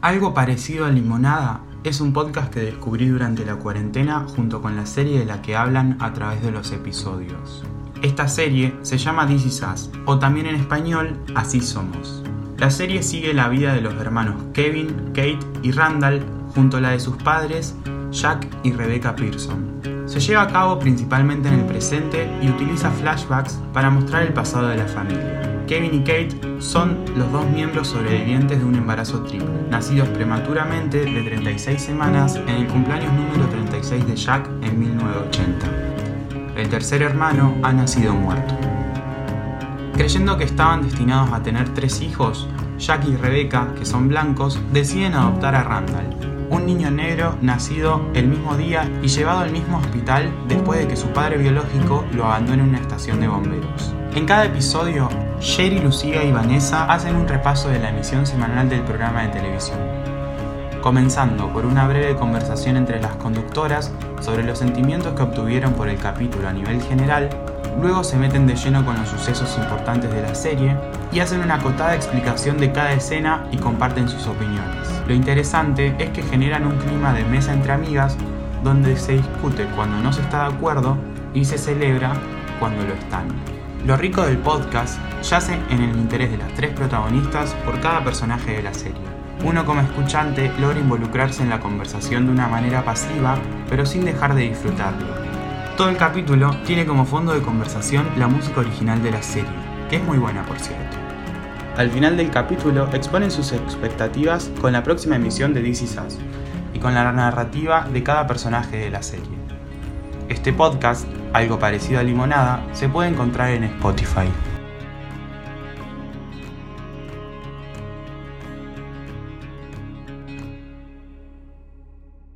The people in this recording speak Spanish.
Algo parecido a Limonada es un podcast que descubrí durante la cuarentena junto con la serie de la que hablan a través de los episodios. Esta serie se llama This Is Us, o también en español Así Somos. La serie sigue la vida de los hermanos Kevin, Kate y Randall junto a la de sus padres, Jack y Rebecca Pearson. Se lleva a cabo principalmente en el presente y utiliza flashbacks para mostrar el pasado de la familia. Kevin y Kate son los dos miembros sobrevivientes de un embarazo triple, nacidos prematuramente de 36 semanas en el cumpleaños número 36 de Jack en 1980. El tercer hermano ha nacido muerto. Creyendo que estaban destinados a tener tres hijos, Jack y Rebecca, que son blancos, deciden adoptar a Randall, un niño negro nacido el mismo día y llevado al mismo hospital después de que su padre biológico lo abandone en una estación de bomberos. En cada episodio, Sherry, Lucía y Vanessa hacen un repaso de la emisión semanal del programa de televisión, comenzando por una breve conversación entre las conductoras sobre los sentimientos que obtuvieron por el capítulo a nivel general, luego se meten de lleno con los sucesos importantes de la serie y hacen una acotada explicación de cada escena y comparten sus opiniones. Lo interesante es que generan un clima de mesa entre amigas donde se discute cuando no se está de acuerdo y se celebra cuando lo están. Lo rico del podcast yace en el interés de las tres protagonistas por cada personaje de la serie. Uno como escuchante logra involucrarse en la conversación de una manera pasiva, pero sin dejar de disfrutarlo. Todo el capítulo tiene como fondo de conversación la música original de la serie, que es muy buena por cierto. Al final del capítulo exponen sus expectativas con la próxima emisión de Is Us y con la narrativa de cada personaje de la serie. Este podcast, algo parecido a Limonada, se puede encontrar en Spotify.